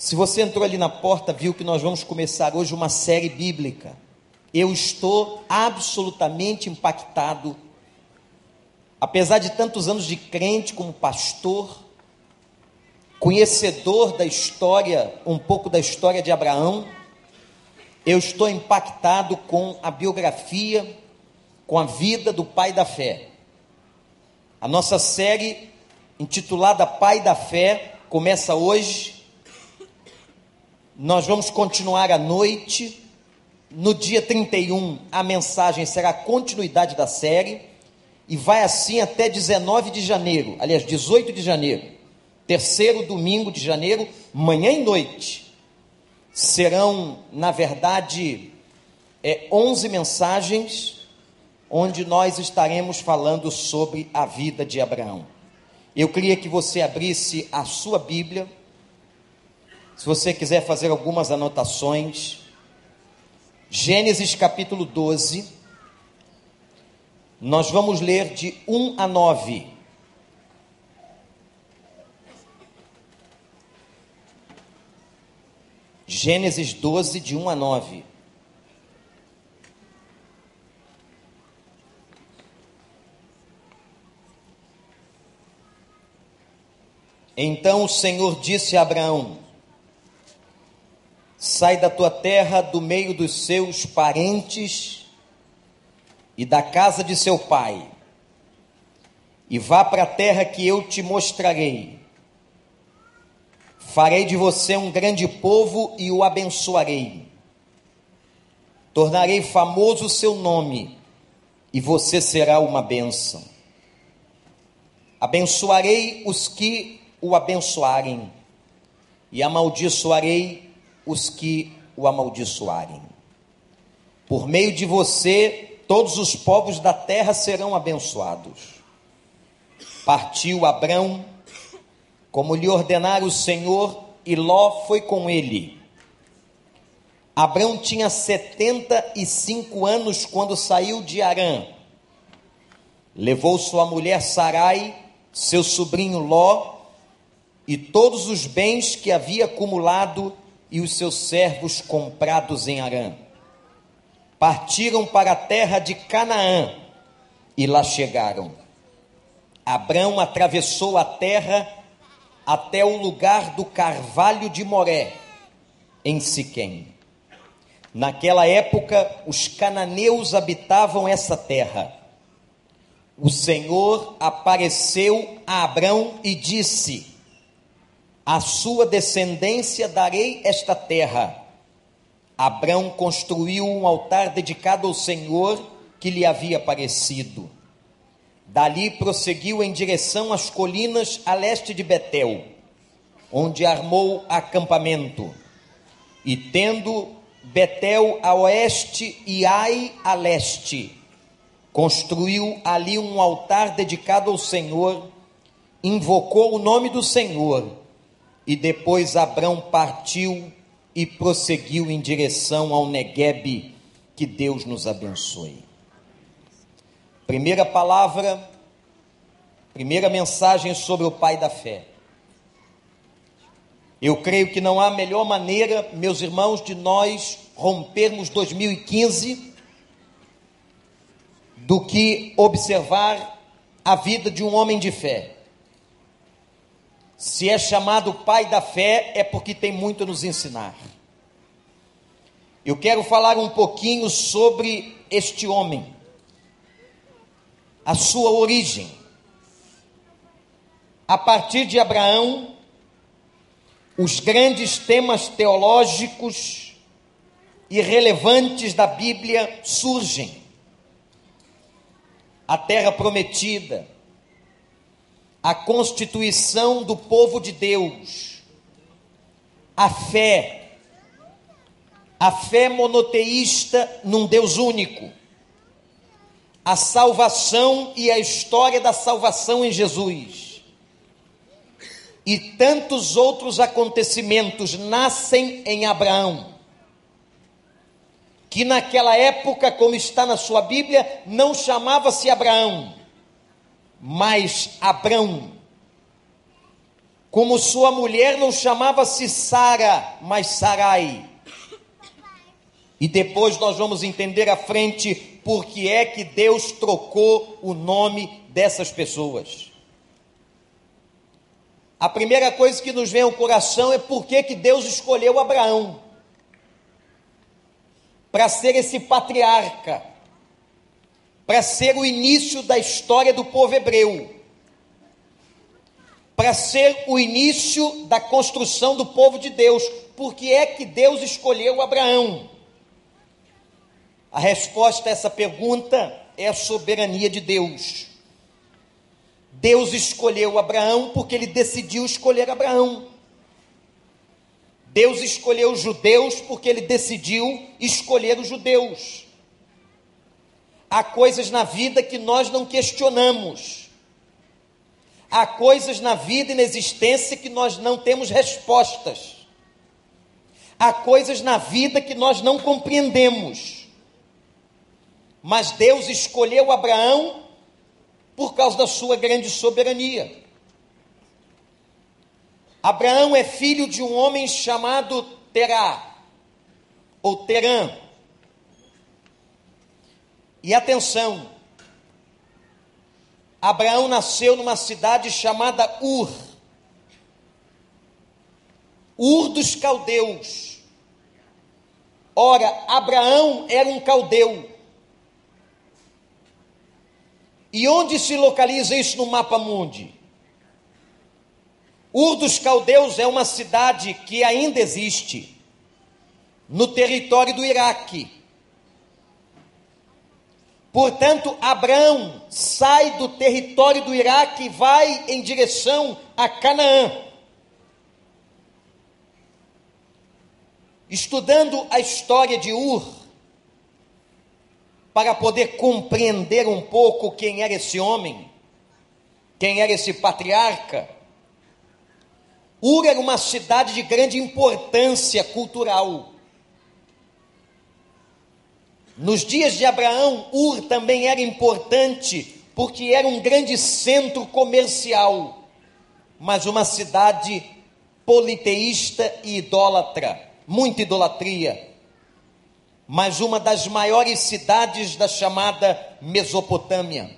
Se você entrou ali na porta, viu que nós vamos começar hoje uma série bíblica. Eu estou absolutamente impactado. Apesar de tantos anos de crente como pastor, conhecedor da história, um pouco da história de Abraão, eu estou impactado com a biografia, com a vida do pai da fé. A nossa série intitulada Pai da Fé começa hoje nós vamos continuar à noite. No dia 31, a mensagem será a continuidade da série. E vai assim até 19 de janeiro, aliás, 18 de janeiro. Terceiro domingo de janeiro, manhã e noite. Serão, na verdade, é, 11 mensagens, onde nós estaremos falando sobre a vida de Abraão. Eu queria que você abrisse a sua Bíblia se você quiser fazer algumas anotações, Gênesis capítulo 12, nós vamos ler de 1 a 9. Gênesis 12, de 1 a 9. Então o Senhor disse a Abraão: Sai da tua terra, do meio dos seus parentes e da casa de seu pai, e vá para a terra que eu te mostrarei. Farei de você um grande povo e o abençoarei. Tornarei famoso o seu nome, e você será uma bênção. Abençoarei os que o abençoarem, e amaldiçoarei os que o amaldiçoarem. Por meio de você, todos os povos da terra serão abençoados. Partiu Abrão, como lhe ordenara o Senhor, e Ló foi com ele. Abrão tinha setenta e cinco anos quando saiu de Arã. Levou sua mulher Sarai, seu sobrinho Ló, e todos os bens que havia acumulado e os seus servos comprados em Arã. Partiram para a terra de Canaã e lá chegaram. Abrão atravessou a terra até o lugar do carvalho de Moré, em Siquém. Naquela época, os cananeus habitavam essa terra. O Senhor apareceu a Abrão e disse: a sua descendência darei esta terra. Abrão construiu um altar dedicado ao Senhor que lhe havia aparecido. Dali prosseguiu em direção às colinas a leste de Betel, onde armou acampamento. E tendo Betel a oeste e Ai a leste, construiu ali um altar dedicado ao Senhor, invocou o nome do Senhor e depois Abrão partiu e prosseguiu em direção ao Neguebe. Que Deus nos abençoe. Primeira palavra, primeira mensagem sobre o pai da fé. Eu creio que não há melhor maneira, meus irmãos, de nós rompermos 2015 do que observar a vida de um homem de fé. Se é chamado pai da fé, é porque tem muito a nos ensinar. Eu quero falar um pouquinho sobre este homem, a sua origem. A partir de Abraão, os grandes temas teológicos e relevantes da Bíblia surgem. A terra prometida, a constituição do povo de Deus, a fé, a fé monoteísta num Deus único, a salvação e a história da salvação em Jesus. E tantos outros acontecimentos nascem em Abraão, que naquela época, como está na sua Bíblia, não chamava-se Abraão, mas Abrão. como sua mulher não chamava-se Sara, mas Sarai. E depois nós vamos entender à frente por que é que Deus trocou o nome dessas pessoas. A primeira coisa que nos vem ao coração é por que, que Deus escolheu Abraão para ser esse patriarca, para ser o início da história do povo hebreu para ser o início da construção do povo de Deus. Por que é que Deus escolheu Abraão? A resposta a essa pergunta é a soberania de Deus. Deus escolheu Abraão porque ele decidiu escolher Abraão. Deus escolheu os judeus porque ele decidiu escolher os judeus. Há coisas na vida que nós não questionamos. Há coisas na vida e na existência que nós não temos respostas. Há coisas na vida que nós não compreendemos. Mas Deus escolheu Abraão por causa da sua grande soberania. Abraão é filho de um homem chamado Terá, ou Terã. E atenção, Abraão nasceu numa cidade chamada Ur. Ur dos caldeus. Ora, Abraão era um caldeu. E onde se localiza isso no mapa mundi? Ur dos caldeus é uma cidade que ainda existe no território do Iraque. Portanto, Abraão sai do território do Iraque e vai em direção a Canaã. Estudando a história de Ur, para poder compreender um pouco quem era esse homem, quem era esse patriarca, Ur era uma cidade de grande importância cultural. Nos dias de Abraão, Ur também era importante, porque era um grande centro comercial, mas uma cidade politeísta e idólatra, muita idolatria. Mas uma das maiores cidades da chamada Mesopotâmia.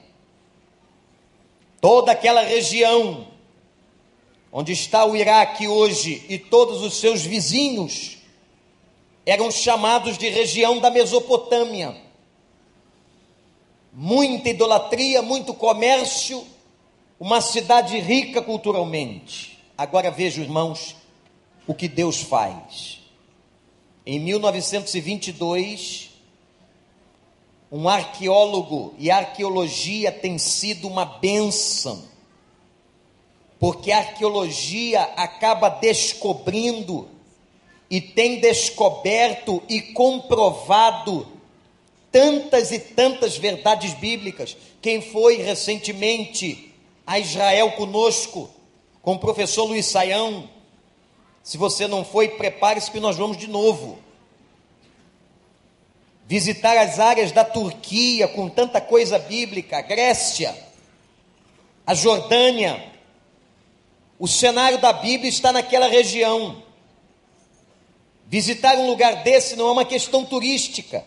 Toda aquela região onde está o Iraque hoje e todos os seus vizinhos, eram chamados de região da Mesopotâmia. Muita idolatria, muito comércio, uma cidade rica culturalmente. Agora veja, irmãos, o que Deus faz. Em 1922, um arqueólogo e a arqueologia tem sido uma benção, porque a arqueologia acaba descobrindo e tem descoberto e comprovado tantas e tantas verdades bíblicas. Quem foi recentemente a Israel conosco, com o professor Luiz Saião? Se você não foi, prepare-se que nós vamos de novo. Visitar as áreas da Turquia com tanta coisa bíblica, a Grécia, a Jordânia. O cenário da Bíblia está naquela região. Visitar um lugar desse não é uma questão turística,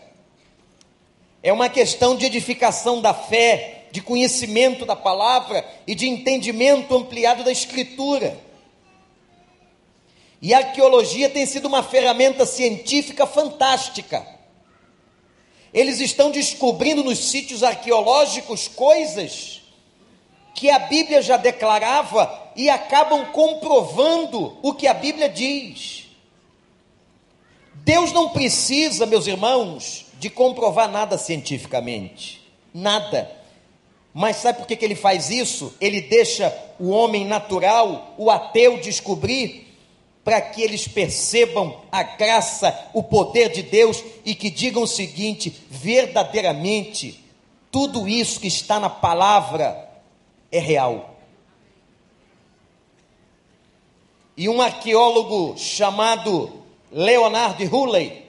é uma questão de edificação da fé, de conhecimento da palavra e de entendimento ampliado da Escritura. E a arqueologia tem sido uma ferramenta científica fantástica. Eles estão descobrindo nos sítios arqueológicos coisas que a Bíblia já declarava e acabam comprovando o que a Bíblia diz. Deus não precisa, meus irmãos, de comprovar nada cientificamente. Nada. Mas sabe por que, que ele faz isso? Ele deixa o homem natural, o ateu, descobrir, para que eles percebam a graça, o poder de Deus e que digam o seguinte: verdadeiramente, tudo isso que está na palavra é real. E um arqueólogo chamado Leonard Hulley.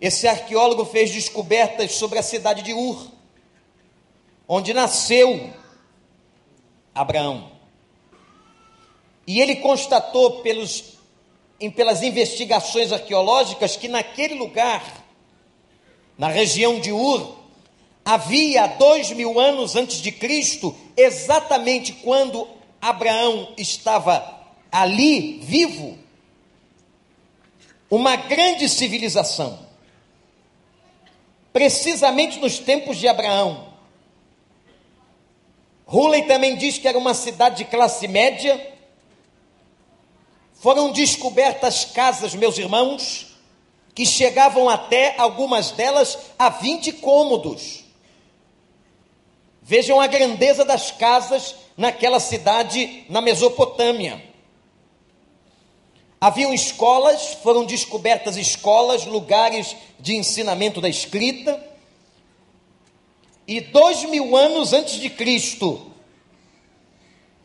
Esse arqueólogo fez descobertas sobre a cidade de Ur, onde nasceu Abraão. E ele constatou pelos, em, pelas investigações arqueológicas que naquele lugar, na região de Ur, havia dois mil anos antes de Cristo, exatamente quando Abraão estava ali vivo, uma grande civilização. Precisamente nos tempos de Abraão. Hulley também diz que era uma cidade de classe média. Foram descobertas casas, meus irmãos, que chegavam até algumas delas a 20 cômodos. Vejam a grandeza das casas naquela cidade na Mesopotâmia. Haviam escolas, foram descobertas escolas, lugares de ensinamento da escrita. E dois mil anos antes de Cristo,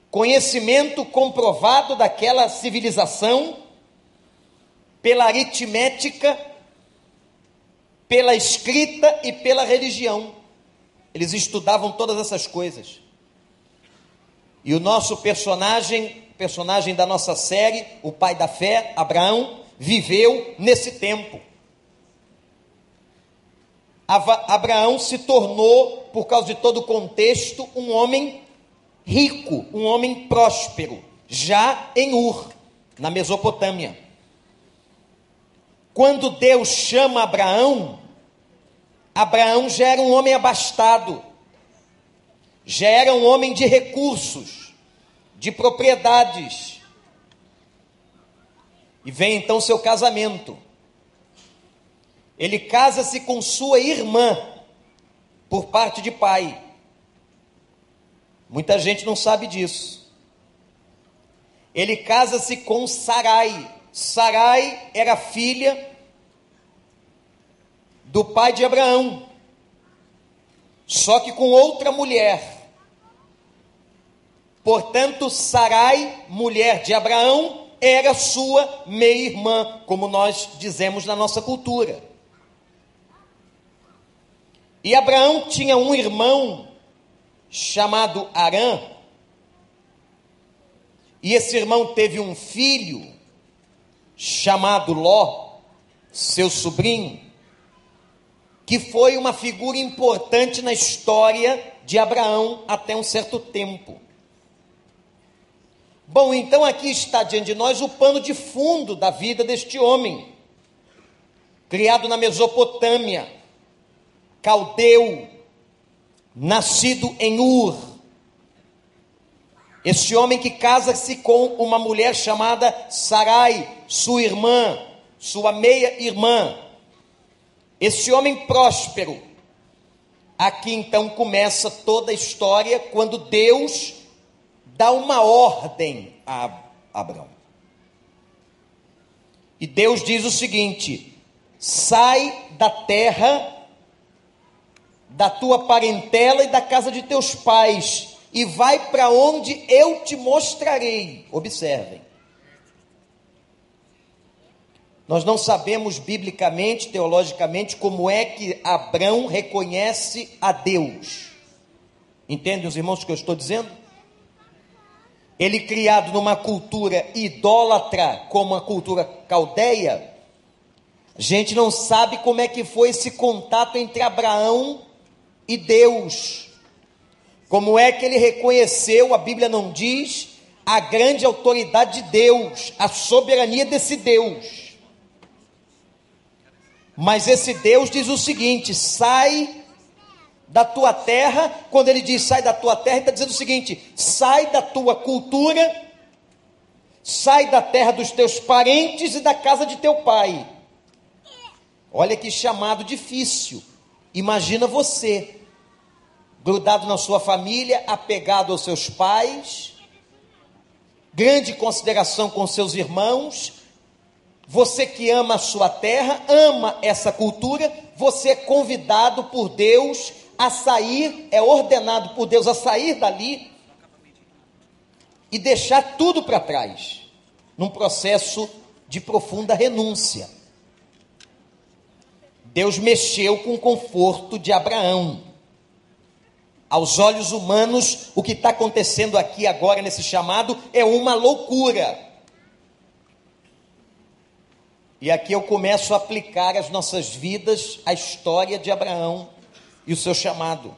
conhecimento comprovado daquela civilização pela aritmética, pela escrita e pela religião. Eles estudavam todas essas coisas. E o nosso personagem, personagem da nossa série, o pai da fé, Abraão, viveu nesse tempo. Abraão se tornou, por causa de todo o contexto, um homem rico, um homem próspero, já em Ur, na Mesopotâmia. Quando Deus chama Abraão, Abraão já era um homem abastado, já era um homem de recursos, de propriedades. E vem então seu casamento. Ele casa-se com sua irmã, por parte de pai. Muita gente não sabe disso. Ele casa-se com Sarai. Sarai era filha do pai de Abraão, só que com outra mulher. Portanto, Sarai, mulher de Abraão, era sua meia-irmã, como nós dizemos na nossa cultura. E Abraão tinha um irmão chamado Arã, e esse irmão teve um filho chamado Ló, seu sobrinho que foi uma figura importante na história de Abraão até um certo tempo. Bom, então aqui está diante de nós o pano de fundo da vida deste homem, criado na Mesopotâmia, caldeu, nascido em Ur. Este homem que casa-se com uma mulher chamada Sarai, sua irmã, sua meia-irmã, esse homem próspero. Aqui então começa toda a história quando Deus dá uma ordem a Abraão. E Deus diz o seguinte: sai da terra, da tua parentela e da casa de teus pais, e vai para onde eu te mostrarei. Observem. Nós não sabemos biblicamente, teologicamente, como é que Abraão reconhece a Deus. Entendem os irmãos o que eu estou dizendo? Ele criado numa cultura idólatra, como a cultura caldeia, a gente não sabe como é que foi esse contato entre Abraão e Deus. Como é que ele reconheceu, a Bíblia não diz, a grande autoridade de Deus, a soberania desse Deus. Mas esse Deus diz o seguinte: sai da tua terra. Quando ele diz sai da tua terra, ele está dizendo o seguinte: sai da tua cultura, sai da terra dos teus parentes e da casa de teu pai. Olha que chamado difícil. Imagina você, grudado na sua família, apegado aos seus pais, grande consideração com seus irmãos, você que ama a sua terra, ama essa cultura, você é convidado por Deus a sair, é ordenado por Deus a sair dali e deixar tudo para trás, num processo de profunda renúncia. Deus mexeu com o conforto de Abraão. Aos olhos humanos, o que está acontecendo aqui agora nesse chamado é uma loucura. E aqui eu começo a aplicar às nossas vidas a história de Abraão e o seu chamado.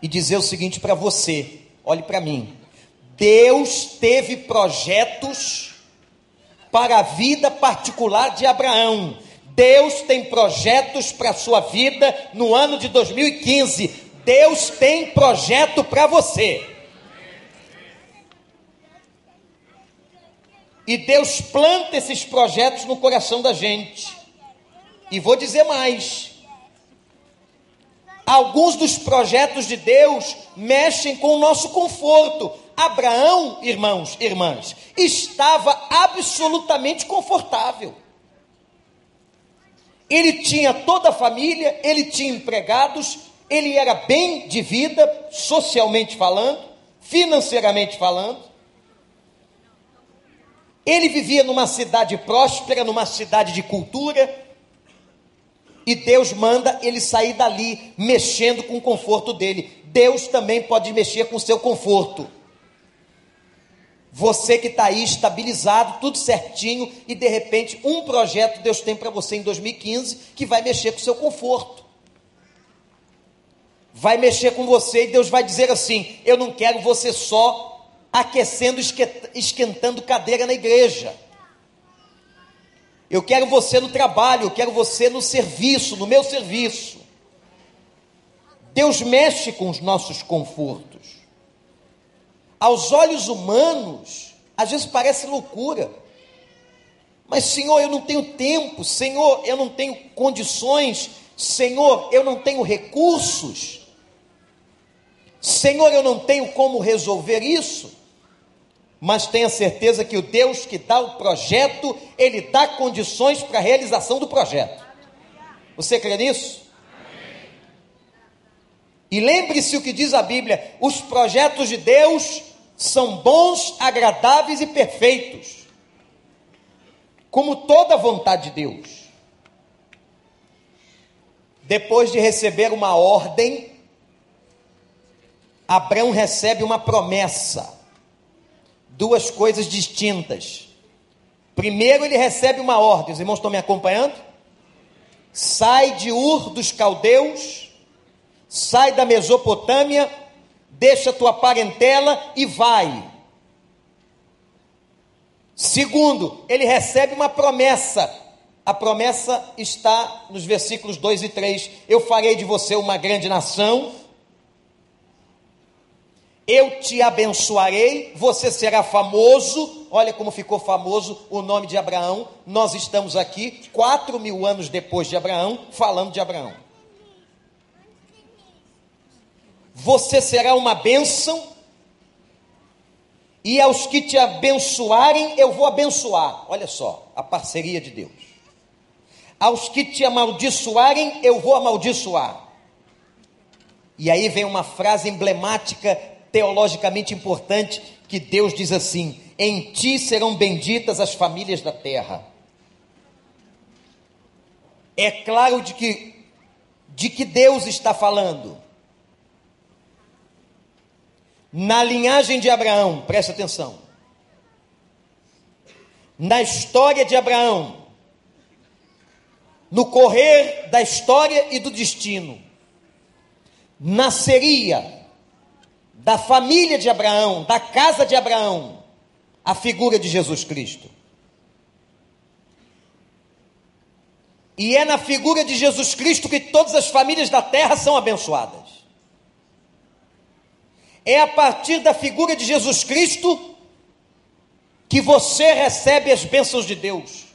E dizer o seguinte para você: olhe para mim. Deus teve projetos para a vida particular de Abraão. Deus tem projetos para a sua vida no ano de 2015. Deus tem projeto para você. E Deus planta esses projetos no coração da gente. E vou dizer mais: alguns dos projetos de Deus mexem com o nosso conforto. Abraão, irmãos, irmãs, estava absolutamente confortável. Ele tinha toda a família, ele tinha empregados, ele era bem de vida, socialmente falando, financeiramente falando. Ele vivia numa cidade próspera, numa cidade de cultura, e Deus manda ele sair dali, mexendo com o conforto dele. Deus também pode mexer com o seu conforto. Você que está aí estabilizado, tudo certinho, e de repente um projeto Deus tem para você em 2015 que vai mexer com o seu conforto vai mexer com você e Deus vai dizer assim: Eu não quero você só aquecendo, esquentando cadeira na igreja. Eu quero você no trabalho, eu quero você no serviço, no meu serviço. Deus mexe com os nossos confortos. Aos olhos humanos, às vezes parece loucura. Mas, Senhor, eu não tenho tempo, Senhor, eu não tenho condições, Senhor, eu não tenho recursos. Senhor, eu não tenho como resolver isso, mas tenha certeza que o Deus que dá o projeto, ele dá condições para a realização do projeto. Você crê nisso? E lembre-se o que diz a Bíblia: os projetos de Deus são bons, agradáveis e perfeitos, como toda vontade de Deus. Depois de receber uma ordem, Abraão recebe uma promessa, duas coisas distintas. Primeiro, ele recebe uma ordem, os irmãos estão me acompanhando? Sai de Ur dos caldeus, sai da Mesopotâmia, deixa tua parentela e vai. Segundo, ele recebe uma promessa. A promessa está nos versículos 2 e 3. Eu farei de você uma grande nação eu te abençoarei, você será famoso. Olha como ficou famoso o nome de Abraão. Nós estamos aqui, quatro mil anos depois de Abraão, falando de Abraão. Você será uma bênção, e aos que te abençoarem, eu vou abençoar. Olha só, a parceria de Deus. Aos que te amaldiçoarem, eu vou amaldiçoar. E aí vem uma frase emblemática teologicamente importante que Deus diz assim: Em ti serão benditas as famílias da terra. É claro de que, de que Deus está falando. Na linhagem de Abraão, preste atenção. Na história de Abraão, no correr da história e do destino, nasceria da família de Abraão, da casa de Abraão, a figura de Jesus Cristo. E é na figura de Jesus Cristo que todas as famílias da terra são abençoadas. É a partir da figura de Jesus Cristo que você recebe as bênçãos de Deus.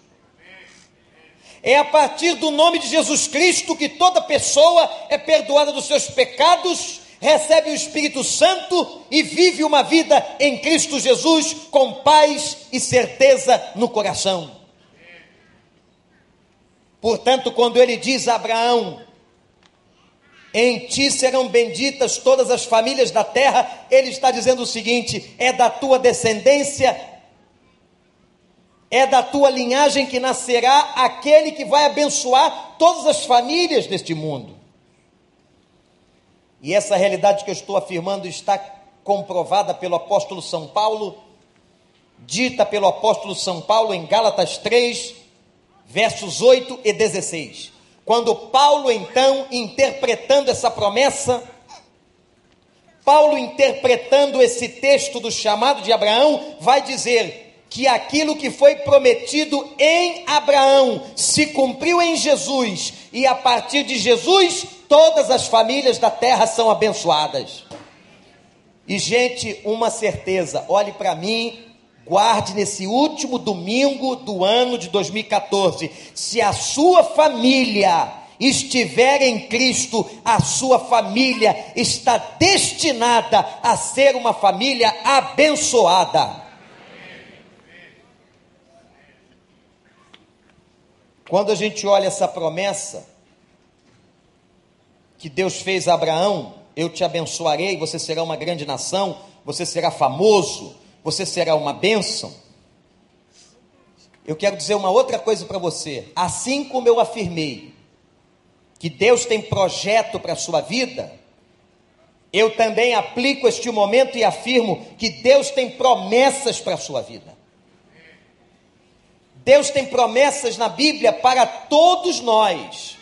É a partir do nome de Jesus Cristo que toda pessoa é perdoada dos seus pecados recebe o Espírito Santo e vive uma vida em Cristo Jesus com paz e certeza no coração. Portanto, quando ele diz a Abraão: Em ti serão benditas todas as famílias da terra, ele está dizendo o seguinte: é da tua descendência, é da tua linhagem que nascerá aquele que vai abençoar todas as famílias deste mundo. E essa realidade que eu estou afirmando está comprovada pelo apóstolo São Paulo, dita pelo apóstolo São Paulo em Gálatas 3, versos 8 e 16. Quando Paulo, então, interpretando essa promessa, Paulo, interpretando esse texto do chamado de Abraão, vai dizer que aquilo que foi prometido em Abraão se cumpriu em Jesus, e a partir de Jesus, todas as famílias da terra são abençoadas. E, gente, uma certeza, olhe para mim, guarde nesse último domingo do ano de 2014, se a sua família estiver em Cristo, a sua família está destinada a ser uma família abençoada. Quando a gente olha essa promessa que Deus fez a Abraão, eu te abençoarei, você será uma grande nação, você será famoso, você será uma bênção. Eu quero dizer uma outra coisa para você. Assim como eu afirmei que Deus tem projeto para a sua vida, eu também aplico este momento e afirmo que Deus tem promessas para a sua vida. Deus tem promessas na Bíblia para todos nós,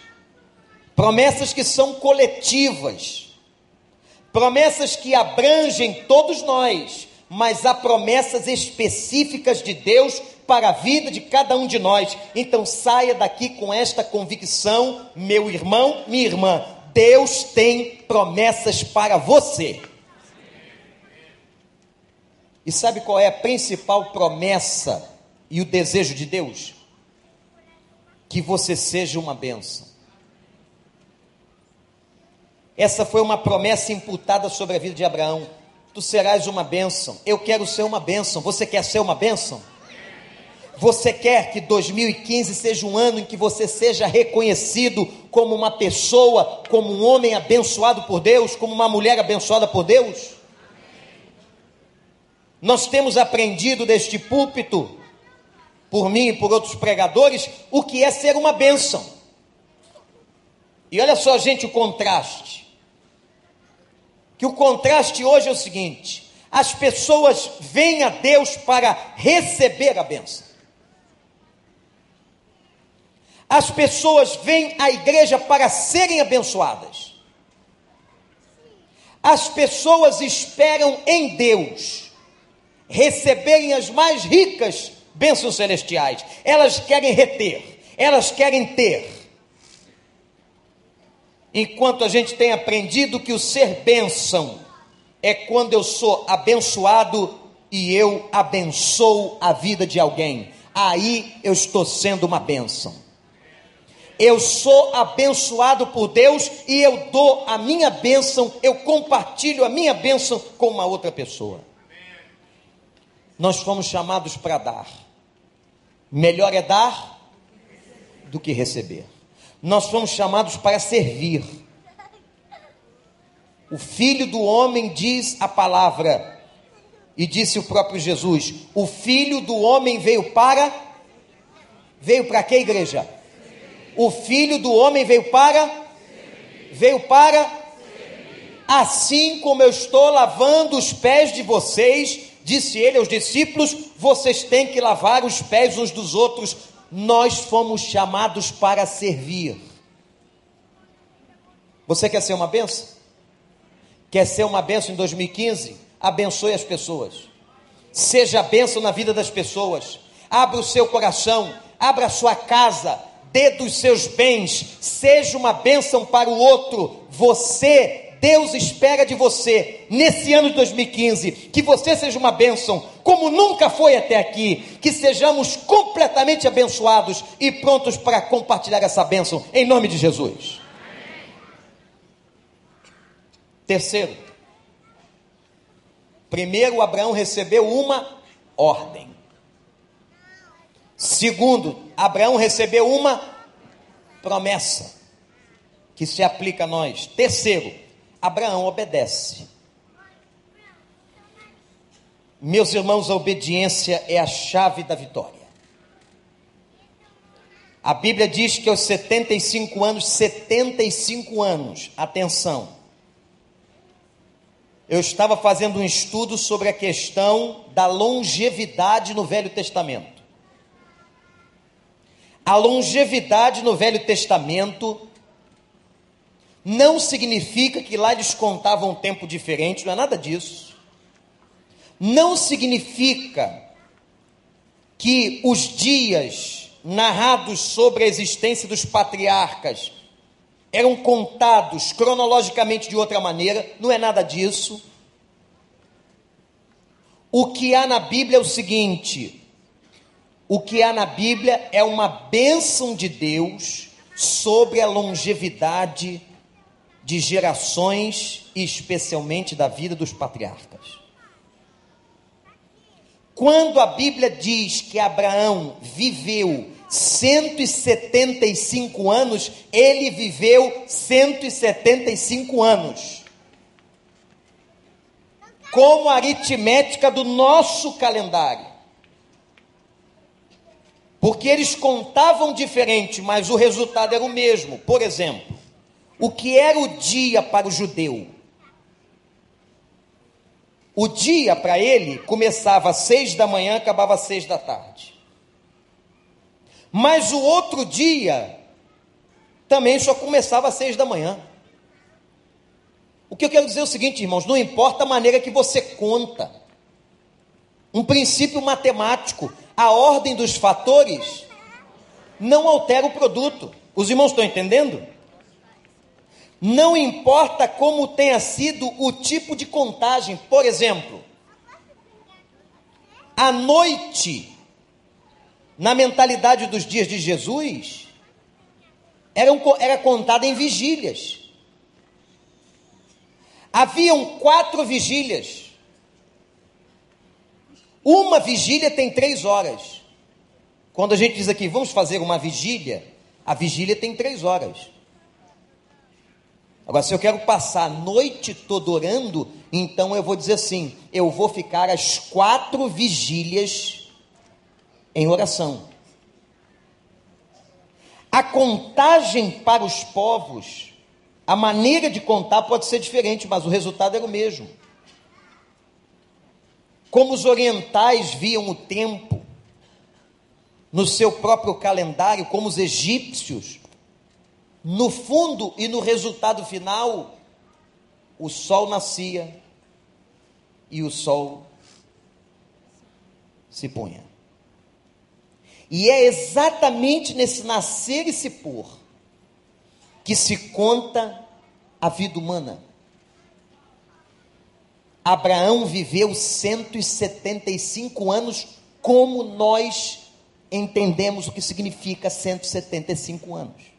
promessas que são coletivas, promessas que abrangem todos nós, mas há promessas específicas de Deus para a vida de cada um de nós. Então saia daqui com esta convicção, meu irmão, minha irmã: Deus tem promessas para você. E sabe qual é a principal promessa e o desejo de Deus? Que você seja uma bênção. Essa foi uma promessa imputada sobre a vida de Abraão. Tu serás uma bênção. Eu quero ser uma bênção. Você quer ser uma bênção? Você quer que 2015 seja um ano em que você seja reconhecido como uma pessoa, como um homem abençoado por Deus, como uma mulher abençoada por Deus? Nós temos aprendido deste púlpito por mim e por outros pregadores, o que é ser uma bênção. E olha só, gente, o contraste. Que o contraste hoje é o seguinte: as pessoas vêm a Deus para receber a bênção. As pessoas vêm à igreja para serem abençoadas. As pessoas esperam em Deus receberem as mais ricas bênçãos celestiais. Elas querem reter, elas querem ter. Enquanto a gente tem aprendido que o ser bênção é quando eu sou abençoado e eu abençoo a vida de alguém. Aí eu estou sendo uma bênção. Eu sou abençoado por Deus e eu dou a minha bênção, eu compartilho a minha bênção com uma outra pessoa. Nós fomos chamados para dar. Melhor é dar do que receber. Nós fomos chamados para servir. O filho do homem diz a palavra, e disse o próprio Jesus: O filho do homem veio para. Veio para que igreja? O filho do homem veio para. Veio para. Assim como eu estou lavando os pés de vocês, Disse ele aos discípulos: Vocês têm que lavar os pés uns dos outros. Nós fomos chamados para servir. Você quer ser uma benção? Quer ser uma benção em 2015? Abençoe as pessoas. Seja benção na vida das pessoas. Abra o seu coração, abra a sua casa, dê dos seus bens, seja uma bênção para o outro. Você Deus espera de você, nesse ano de 2015, que você seja uma bênção, como nunca foi até aqui, que sejamos completamente abençoados e prontos para compartilhar essa bênção, em nome de Jesus. Terceiro, primeiro, Abraão recebeu uma ordem. Segundo, Abraão recebeu uma promessa que se aplica a nós. Terceiro, Abraão obedece. Meus irmãos, a obediência é a chave da vitória. A Bíblia diz que aos 75 anos, 75 anos, atenção, eu estava fazendo um estudo sobre a questão da longevidade no Velho Testamento. A longevidade no Velho Testamento não significa que lá eles contavam um tempo diferente, não é nada disso. Não significa que os dias narrados sobre a existência dos patriarcas eram contados cronologicamente de outra maneira, não é nada disso. O que há na Bíblia é o seguinte: o que há na Bíblia é uma bênção de Deus sobre a longevidade de gerações e especialmente da vida dos patriarcas. Quando a Bíblia diz que Abraão viveu 175 anos, ele viveu 175 anos. Como a aritmética do nosso calendário. Porque eles contavam diferente, mas o resultado era o mesmo. Por exemplo, o que era o dia para o judeu? O dia para ele começava às seis da manhã, acabava às seis da tarde. Mas o outro dia também só começava às seis da manhã. O que eu quero dizer é o seguinte, irmãos: não importa a maneira que você conta, um princípio matemático, a ordem dos fatores não altera o produto. Os irmãos estão entendendo? Não importa como tenha sido o tipo de contagem, por exemplo, a noite na mentalidade dos dias de Jesus, era, era contada em vigílias. Haviam quatro vigílias. Uma vigília tem três horas. Quando a gente diz aqui, vamos fazer uma vigília, a vigília tem três horas. Agora, se eu quero passar a noite toda orando, então eu vou dizer assim: eu vou ficar as quatro vigílias em oração. A contagem para os povos, a maneira de contar pode ser diferente, mas o resultado era o mesmo. Como os orientais viam o tempo no seu próprio calendário, como os egípcios, no fundo e no resultado final, o sol nascia e o sol se punha. E é exatamente nesse nascer e se pôr que se conta a vida humana. Abraão viveu 175 anos, como nós entendemos o que significa 175 anos.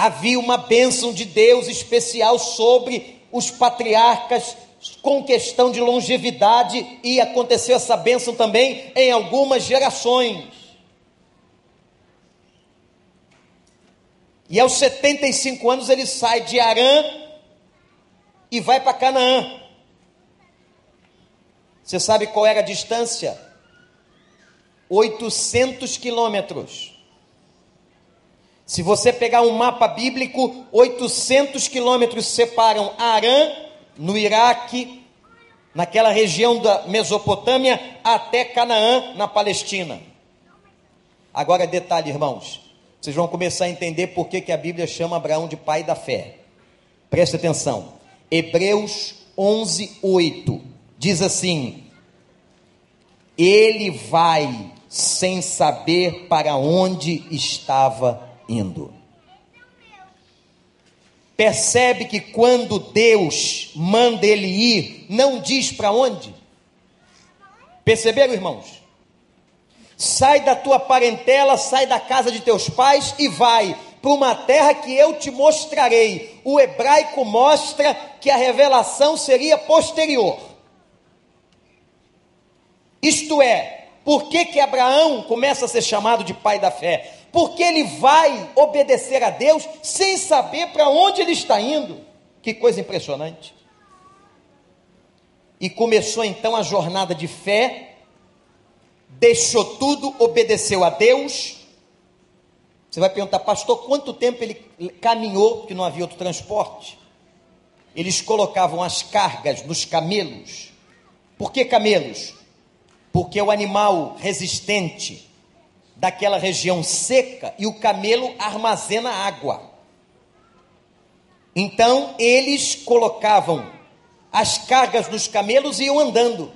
Havia uma bênção de Deus especial sobre os patriarcas com questão de longevidade, e aconteceu essa bênção também em algumas gerações. E aos 75 anos ele sai de Arã e vai para Canaã. Você sabe qual era a distância? 800 quilômetros. Se você pegar um mapa bíblico, 800 quilômetros separam Arã no Iraque, naquela região da Mesopotâmia, até Canaã, na Palestina. Agora, detalhe, irmãos, vocês vão começar a entender por que, que a Bíblia chama Abraão de pai da fé. Preste atenção. Hebreus 11, 8 diz assim: Ele vai sem saber para onde estava indo percebe que quando Deus manda ele ir, não diz para onde. Perceberam, irmãos? Sai da tua parentela, sai da casa de teus pais e vai para uma terra que eu te mostrarei. O hebraico mostra que a revelação seria posterior. Isto é, por que, que Abraão começa a ser chamado de pai da fé? Porque ele vai obedecer a Deus sem saber para onde ele está indo. Que coisa impressionante. E começou então a jornada de fé, deixou tudo, obedeceu a Deus. Você vai perguntar, pastor, quanto tempo ele caminhou, porque não havia outro transporte? eles colocavam as cargas nos camelos. Por que camelos? Porque o animal resistente daquela região seca e o camelo armazena água. Então eles colocavam as cargas nos camelos e iam andando.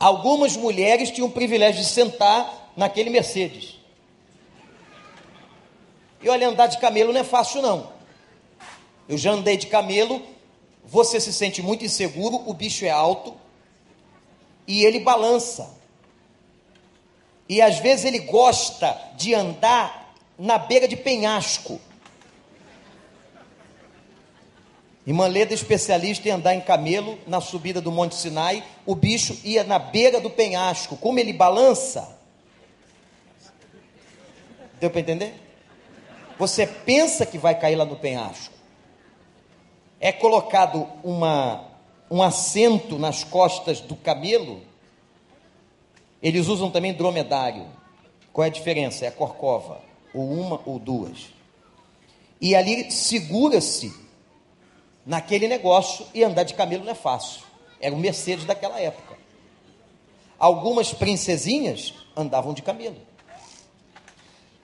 Algumas mulheres tinham o privilégio de sentar naquele Mercedes. E olha, andar de camelo não é fácil, não. Eu já andei de camelo, você se sente muito inseguro, o bicho é alto e ele balança. E às vezes ele gosta de andar na beira de penhasco. Irmã Leda, especialista em andar em camelo na subida do Monte Sinai, o bicho ia na beira do penhasco. Como ele balança? Deu para entender? Você pensa que vai cair lá no penhasco. É colocado uma, um assento nas costas do camelo. Eles usam também dromedário. Qual é a diferença? É a corcova, ou uma ou duas. E ali segura-se naquele negócio e andar de camelo não é fácil. Era o Mercedes daquela época. Algumas princesinhas andavam de camelo.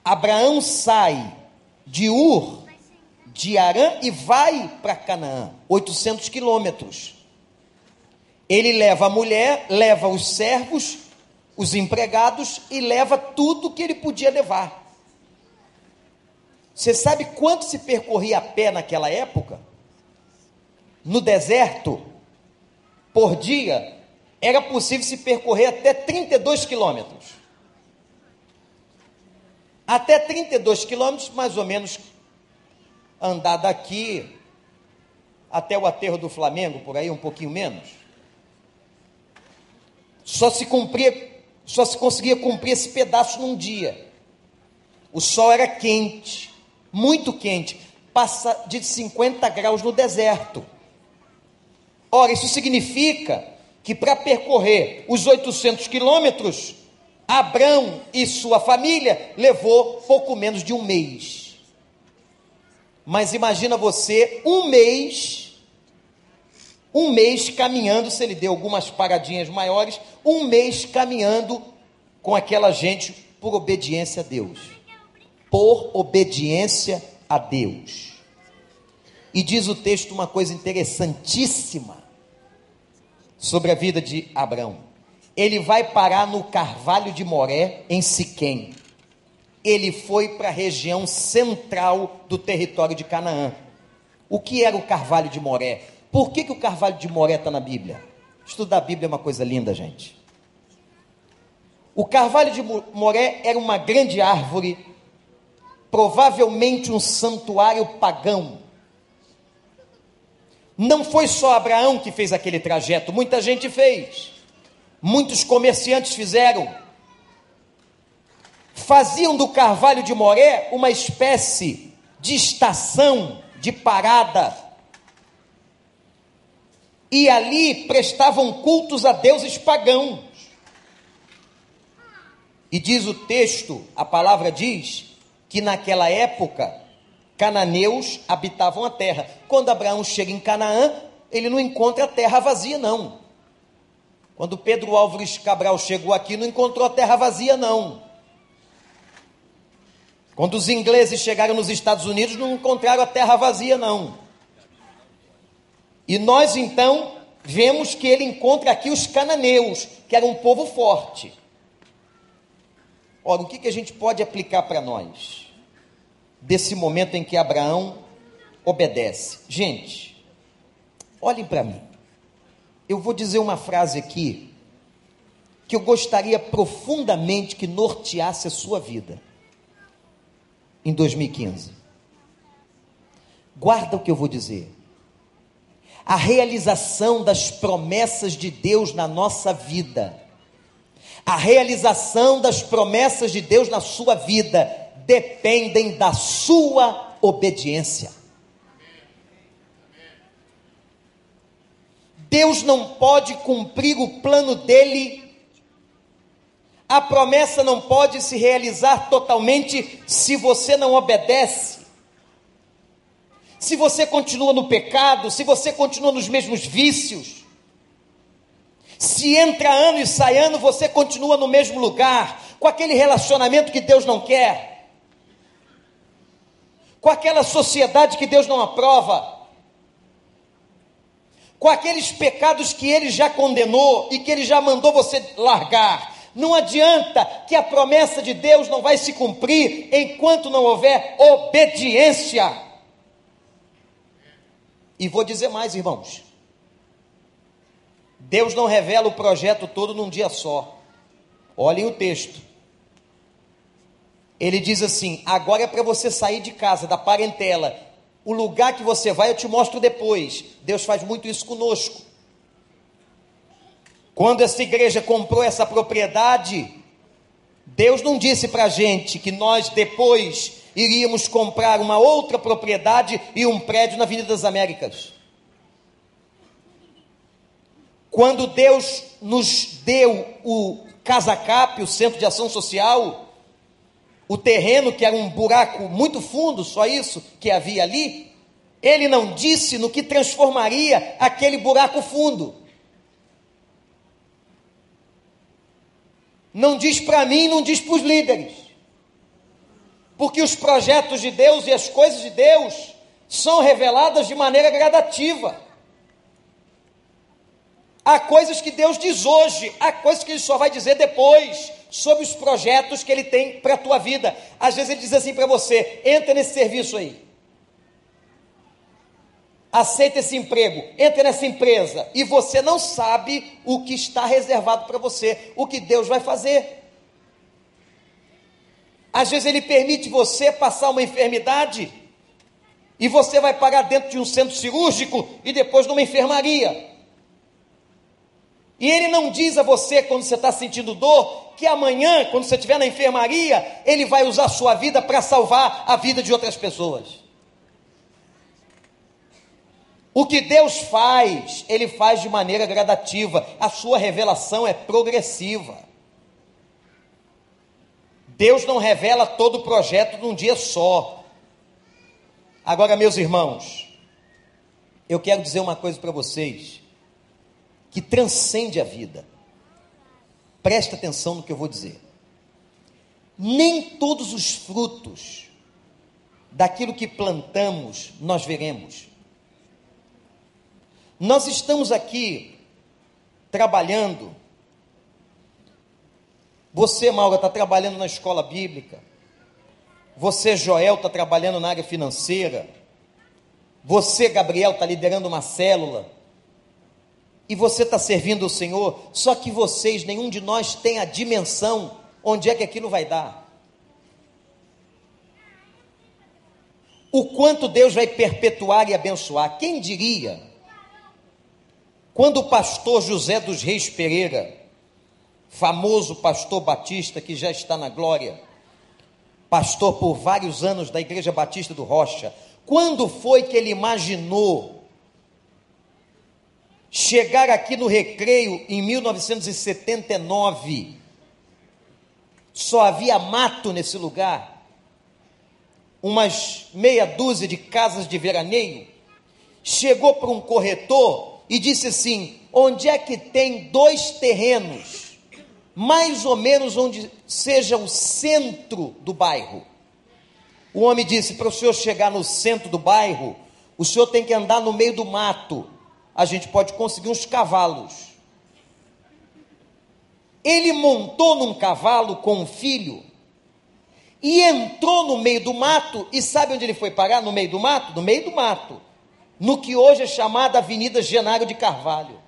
Abraão sai de Ur, de Arã e vai para Canaã, 800 quilômetros. Ele leva a mulher, leva os servos, os empregados e leva tudo que ele podia levar. Você sabe quanto se percorria a pé naquela época? no deserto, por dia, era possível se percorrer até 32 quilômetros. Até 32 quilômetros, mais ou menos, andar daqui até o aterro do Flamengo, por aí, um pouquinho menos. Só se cumpria, só se conseguia cumprir esse pedaço num dia. O sol era quente, muito quente, passa de 50 graus no deserto. Ora, isso significa que para percorrer os 800 quilômetros, Abraão e sua família levou pouco menos de um mês. Mas imagina você um mês, um mês caminhando, se ele deu algumas paradinhas maiores, um mês caminhando com aquela gente por obediência a Deus. Por obediência a Deus. E diz o texto uma coisa interessantíssima sobre a vida de Abraão. Ele vai parar no Carvalho de Moré, em Siquém. Ele foi para a região central do território de Canaã. O que era o Carvalho de Moré? Por que, que o Carvalho de Moré está na Bíblia? Estudar a Bíblia é uma coisa linda, gente. O Carvalho de Moré era uma grande árvore, provavelmente um santuário pagão, não foi só Abraão que fez aquele trajeto, muita gente fez. Muitos comerciantes fizeram. Faziam do Carvalho de Moré uma espécie de estação de parada. E ali prestavam cultos a deuses pagãos. E diz o texto, a palavra diz, que naquela época cananeus habitavam a terra. Quando Abraão chega em Canaã, ele não encontra a terra vazia, não. Quando Pedro Álvares Cabral chegou aqui, não encontrou a terra vazia, não. Quando os ingleses chegaram nos Estados Unidos, não encontraram a terra vazia, não. E nós então vemos que ele encontra aqui os cananeus, que era um povo forte. Ora, o que, que a gente pode aplicar para nós? desse momento em que Abraão obedece. Gente, olhem para mim. Eu vou dizer uma frase aqui que eu gostaria profundamente que norteasse a sua vida em 2015. Guarda o que eu vou dizer. A realização das promessas de Deus na nossa vida, a realização das promessas de Deus na sua vida dependem da sua obediência. Deus não pode cumprir o plano dele, a promessa não pode se realizar totalmente se você não obedece. Se você continua no pecado, se você continua nos mesmos vícios, se entra ano e sai ano, você continua no mesmo lugar, com aquele relacionamento que Deus não quer, com aquela sociedade que Deus não aprova, com aqueles pecados que Ele já condenou e que Ele já mandou você largar. Não adianta que a promessa de Deus não vai se cumprir enquanto não houver obediência. E vou dizer mais, irmãos. Deus não revela o projeto todo num dia só. Olhem o texto. Ele diz assim: agora é para você sair de casa, da parentela. O lugar que você vai eu te mostro depois. Deus faz muito isso conosco. Quando essa igreja comprou essa propriedade, Deus não disse para a gente que nós depois iríamos comprar uma outra propriedade e um prédio na Avenida das Américas. Quando Deus nos deu o Casacap, o Centro de Ação Social, o terreno que era um buraco muito fundo, só isso que havia ali, ele não disse no que transformaria aquele buraco fundo. Não diz para mim, não diz para os líderes. Porque os projetos de Deus e as coisas de Deus são reveladas de maneira gradativa. Há coisas que Deus diz hoje, há coisas que Ele só vai dizer depois, sobre os projetos que Ele tem para a tua vida. Às vezes Ele diz assim para você: entra nesse serviço aí aceita esse emprego, entra nessa empresa e você não sabe o que está reservado para você, o que Deus vai fazer. Às vezes ele permite você passar uma enfermidade e você vai parar dentro de um centro cirúrgico e depois numa enfermaria. E ele não diz a você, quando você está sentindo dor, que amanhã, quando você estiver na enfermaria, ele vai usar a sua vida para salvar a vida de outras pessoas. O que Deus faz, Ele faz de maneira gradativa, a sua revelação é progressiva. Deus não revela todo o projeto num dia só. Agora, meus irmãos, eu quero dizer uma coisa para vocês que transcende a vida. Presta atenção no que eu vou dizer. Nem todos os frutos daquilo que plantamos nós veremos. Nós estamos aqui trabalhando. Você, Maura, está trabalhando na escola bíblica. Você, Joel, está trabalhando na área financeira. Você, Gabriel, está liderando uma célula. E você está servindo o Senhor. Só que vocês, nenhum de nós tem a dimensão onde é que aquilo vai dar. O quanto Deus vai perpetuar e abençoar. Quem diria? Quando o pastor José dos Reis Pereira, famoso pastor batista que já está na glória, pastor por vários anos da Igreja Batista do Rocha, quando foi que ele imaginou chegar aqui no Recreio em 1979? Só havia mato nesse lugar, umas meia dúzia de casas de veraneio. Chegou para um corretor e disse assim: onde é que tem dois terrenos, mais ou menos onde seja o centro do bairro? O homem disse: para o senhor chegar no centro do bairro, o senhor tem que andar no meio do mato. A gente pode conseguir uns cavalos. Ele montou num cavalo com um filho e entrou no meio do mato. E sabe onde ele foi parar? No meio do mato? No meio do mato no que hoje é chamada Avenida Genário de Carvalho.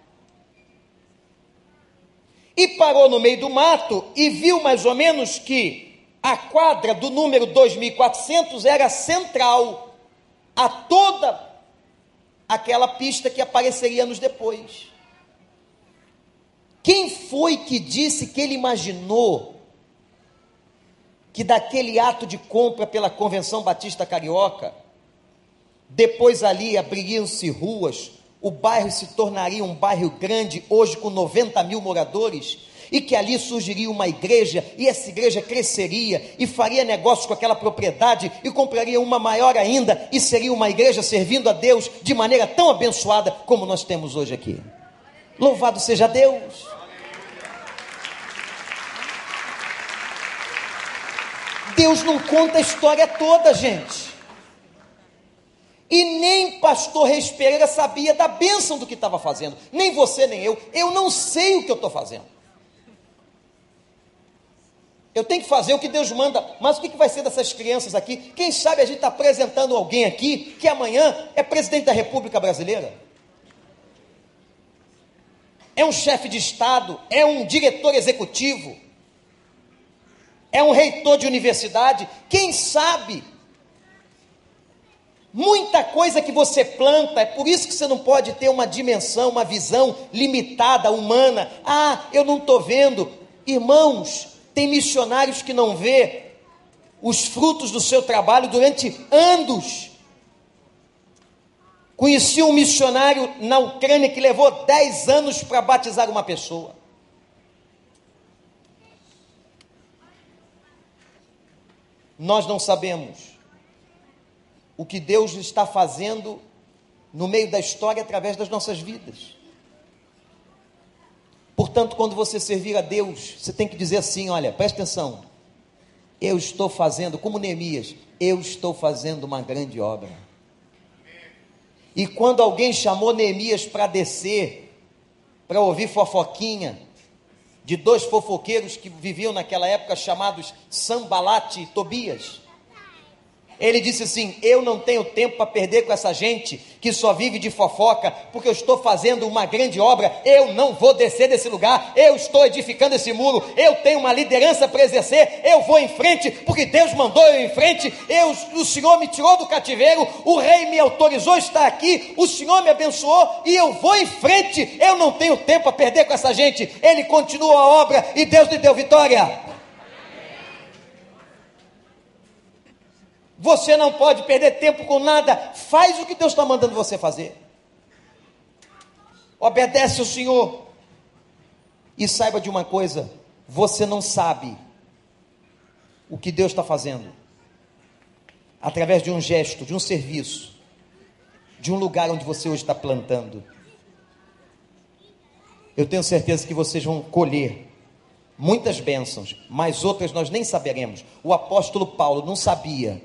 E parou no meio do mato e viu mais ou menos que a quadra do número 2400 era central a toda aquela pista que apareceria nos depois. Quem foi que disse que ele imaginou que daquele ato de compra pela Convenção Batista Carioca depois ali abririam-se ruas, o bairro se tornaria um bairro grande, hoje com 90 mil moradores. e que ali surgiria uma igreja e essa igreja cresceria e faria negócio com aquela propriedade e compraria uma maior ainda e seria uma igreja servindo a Deus de maneira tão abençoada como nós temos hoje aqui. Louvado seja Deus! Deus não conta a história toda, gente. E nem pastor Reis Pereira sabia da bênção do que estava fazendo. Nem você, nem eu. Eu não sei o que eu estou fazendo. Eu tenho que fazer o que Deus manda. Mas o que vai ser dessas crianças aqui? Quem sabe a gente está apresentando alguém aqui que amanhã é presidente da República Brasileira? É um chefe de Estado? É um diretor executivo? É um reitor de universidade? Quem sabe? Muita coisa que você planta, é por isso que você não pode ter uma dimensão, uma visão limitada, humana. Ah, eu não estou vendo. Irmãos, tem missionários que não vê os frutos do seu trabalho durante anos. Conheci um missionário na Ucrânia que levou 10 anos para batizar uma pessoa. Nós não sabemos o que Deus está fazendo no meio da história através das nossas vidas. Portanto, quando você servir a Deus, você tem que dizer assim: olha, presta atenção, eu estou fazendo, como Neemias, eu estou fazendo uma grande obra. E quando alguém chamou Neemias para descer, para ouvir fofoquinha, de dois fofoqueiros que viviam naquela época chamados Sambalate e Tobias, ele disse assim: Eu não tenho tempo para perder com essa gente que só vive de fofoca, porque eu estou fazendo uma grande obra. Eu não vou descer desse lugar. Eu estou edificando esse muro. Eu tenho uma liderança para exercer. Eu vou em frente, porque Deus mandou eu em frente. Eu, o Senhor me tirou do cativeiro. O Rei me autorizou a estar aqui. O Senhor me abençoou e eu vou em frente. Eu não tenho tempo para perder com essa gente. Ele continua a obra e Deus lhe deu vitória. Você não pode perder tempo com nada. Faz o que Deus está mandando você fazer. Obedece ao Senhor. E saiba de uma coisa: você não sabe o que Deus está fazendo através de um gesto, de um serviço, de um lugar onde você hoje está plantando. Eu tenho certeza que vocês vão colher muitas bênçãos, mas outras nós nem saberemos. O apóstolo Paulo não sabia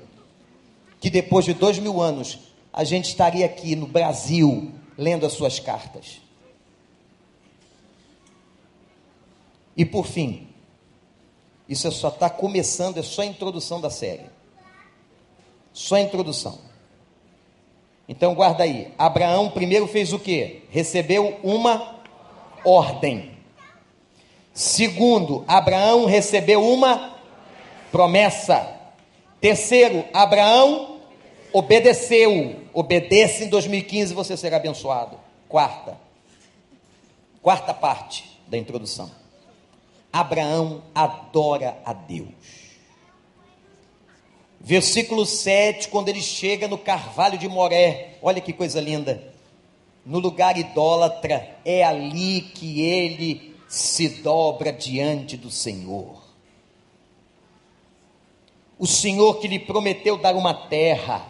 que depois de dois mil anos a gente estaria aqui no Brasil lendo as suas cartas. E por fim, isso é só está começando, é só a introdução da série. Só a introdução. Então guarda aí. Abraão primeiro fez o que? Recebeu uma ordem. Segundo, Abraão recebeu uma promessa. Terceiro, Abraão obedeceu. Obedeça em 2015 você será abençoado. Quarta. Quarta parte da introdução. Abraão adora a Deus. Versículo 7, quando ele chega no carvalho de Moré, olha que coisa linda. No lugar idólatra, é ali que ele se dobra diante do Senhor o Senhor que lhe prometeu dar uma terra,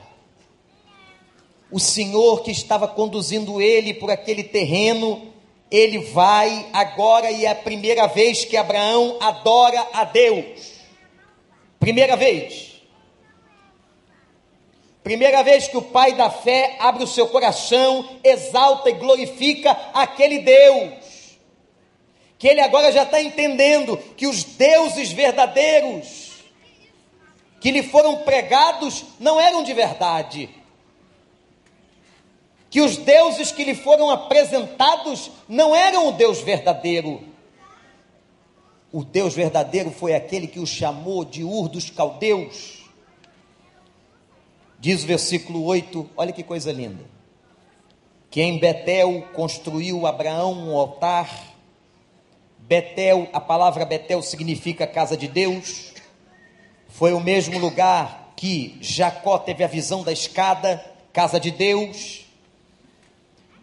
o Senhor que estava conduzindo ele por aquele terreno, ele vai agora e é a primeira vez que Abraão adora a Deus. Primeira vez. Primeira vez que o pai da fé abre o seu coração, exalta e glorifica aquele Deus. Que ele agora já está entendendo que os deuses verdadeiros, que lhe foram pregados não eram de verdade. Que os deuses que lhe foram apresentados não eram o Deus verdadeiro. O Deus verdadeiro foi aquele que o chamou de Ur dos Caldeus. Diz o versículo 8, olha que coisa linda. Que em Betel construiu Abraão um altar. Betel, a palavra Betel significa casa de Deus. Foi o mesmo lugar que Jacó teve a visão da escada, casa de Deus.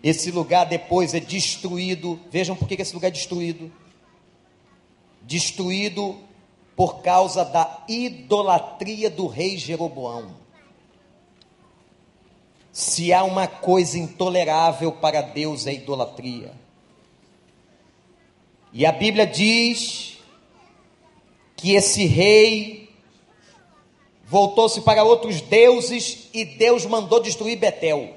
Esse lugar depois é destruído. Vejam por que esse lugar é destruído. destruído por causa da idolatria do rei Jeroboão. Se há uma coisa intolerável para Deus é idolatria. E a Bíblia diz que esse rei voltou-se para outros deuses e Deus mandou destruir Betel.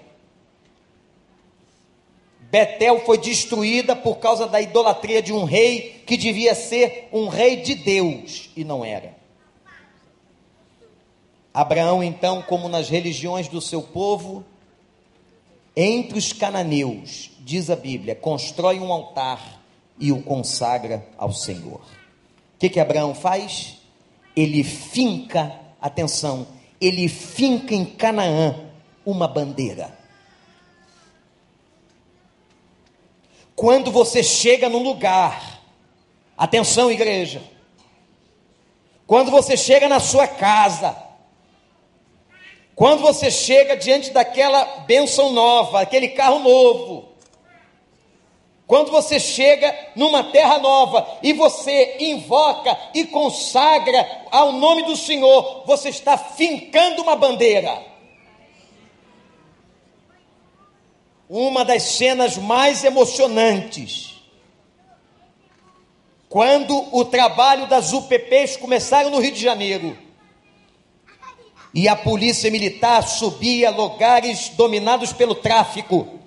Betel foi destruída por causa da idolatria de um rei que devia ser um rei de Deus e não era. Abraão, então, como nas religiões do seu povo, entre os cananeus, diz a Bíblia, constrói um altar e o consagra ao Senhor. O que, que Abraão faz? Ele finca, atenção, ele finca em Canaã uma bandeira. Quando você chega num lugar, atenção, igreja, quando você chega na sua casa, quando você chega diante daquela bênção nova, aquele carro novo, quando você chega numa terra nova e você invoca e consagra ao nome do Senhor, você está fincando uma bandeira. uma das cenas mais emocionantes. Quando o trabalho das UPPs começaram no Rio de Janeiro e a polícia militar subia lugares dominados pelo tráfico,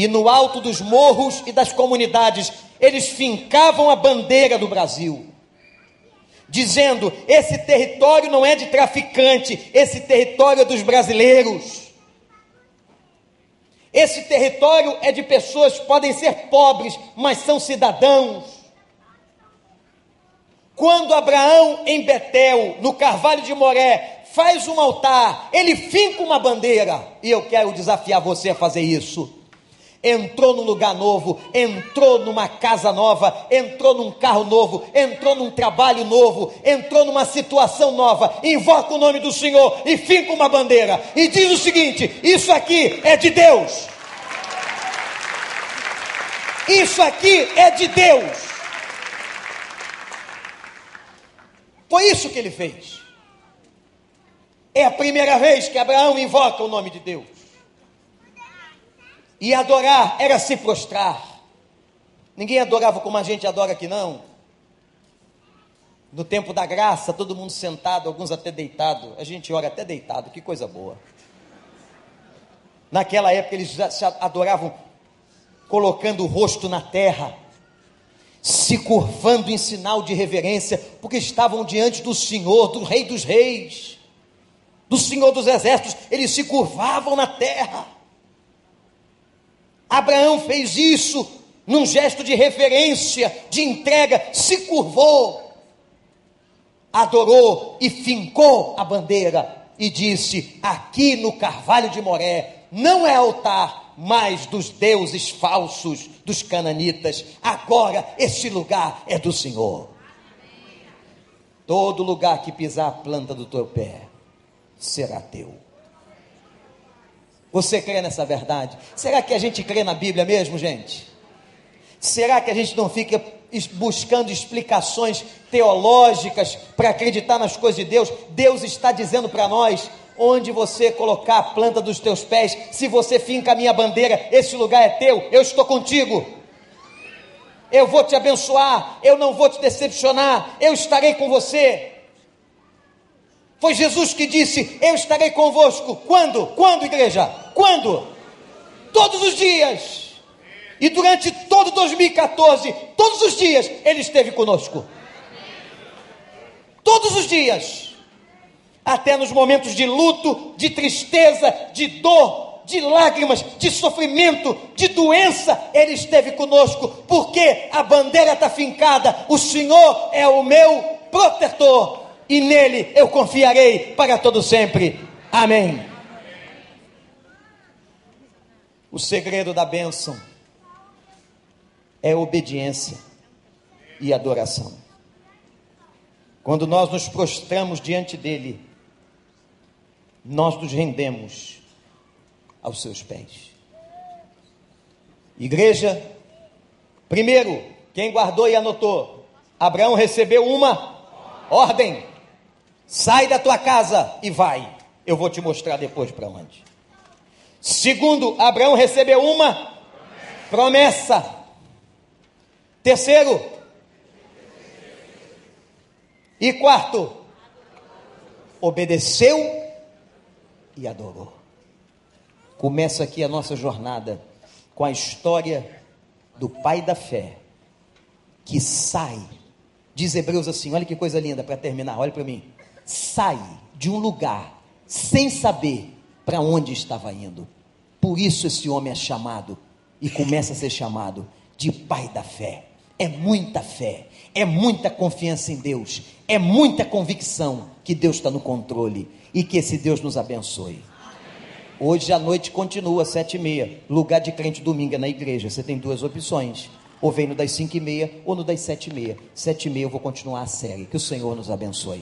e no alto dos morros e das comunidades, eles fincavam a bandeira do Brasil, dizendo: esse território não é de traficante, esse território é dos brasileiros. Esse território é de pessoas que podem ser pobres, mas são cidadãos. Quando Abraão, em Betel, no Carvalho de Moré, faz um altar, ele finca uma bandeira, e eu quero desafiar você a fazer isso entrou num lugar novo, entrou numa casa nova, entrou num carro novo, entrou num trabalho novo, entrou numa situação nova, invoca o nome do Senhor e finca uma bandeira e diz o seguinte: Isso aqui é de Deus. Isso aqui é de Deus. Foi isso que ele fez. É a primeira vez que Abraão invoca o nome de Deus. E adorar era se prostrar. Ninguém adorava como a gente adora aqui, não. No tempo da graça, todo mundo sentado, alguns até deitado. A gente ora até deitado, que coisa boa. Naquela época eles já se adoravam colocando o rosto na terra, se curvando em sinal de reverência, porque estavam diante do Senhor, do Rei dos Reis, do Senhor dos Exércitos, eles se curvavam na terra. Abraão fez isso num gesto de reverência, de entrega, se curvou, adorou e fincou a bandeira e disse: Aqui no Carvalho de Moré não é altar mais dos deuses falsos dos cananitas, agora este lugar é do Senhor. Todo lugar que pisar a planta do teu pé será teu. Você crê nessa verdade? Será que a gente crê na Bíblia mesmo, gente? Será que a gente não fica buscando explicações teológicas para acreditar nas coisas de Deus? Deus está dizendo para nós: onde você colocar a planta dos teus pés, se você finca a minha bandeira, esse lugar é teu, eu estou contigo. Eu vou te abençoar, eu não vou te decepcionar, eu estarei com você. Foi Jesus que disse: Eu estarei convosco. Quando? Quando, igreja? Quando? Todos os dias. E durante todo 2014, todos os dias, Ele esteve conosco. Todos os dias. Até nos momentos de luto, de tristeza, de dor, de lágrimas, de sofrimento, de doença, Ele esteve conosco, porque a bandeira está fincada, o Senhor é o meu protetor, e nele eu confiarei para todo sempre. Amém. O segredo da bênção é obediência e adoração. Quando nós nos prostramos diante dele, nós nos rendemos aos seus pés. Igreja, primeiro, quem guardou e anotou, Abraão recebeu uma ordem: sai da tua casa e vai. Eu vou te mostrar depois para onde. Segundo, Abraão recebeu uma promessa. Terceiro, e quarto, obedeceu e adorou. Começa aqui a nossa jornada com a história do pai da fé, que sai, diz Hebreus assim: olha que coisa linda para terminar, olha para mim. Sai de um lugar sem saber para onde estava indo. Por isso esse homem é chamado e começa a ser chamado de pai da fé. É muita fé, é muita confiança em Deus, é muita convicção que Deus está no controle e que esse Deus nos abençoe. Hoje à noite continua, sete e meia. Lugar de crente domingo é na igreja. Você tem duas opções. Ou vem no das cinco e meia, ou no das sete e meia. Sete e meia eu vou continuar a série. Que o Senhor nos abençoe.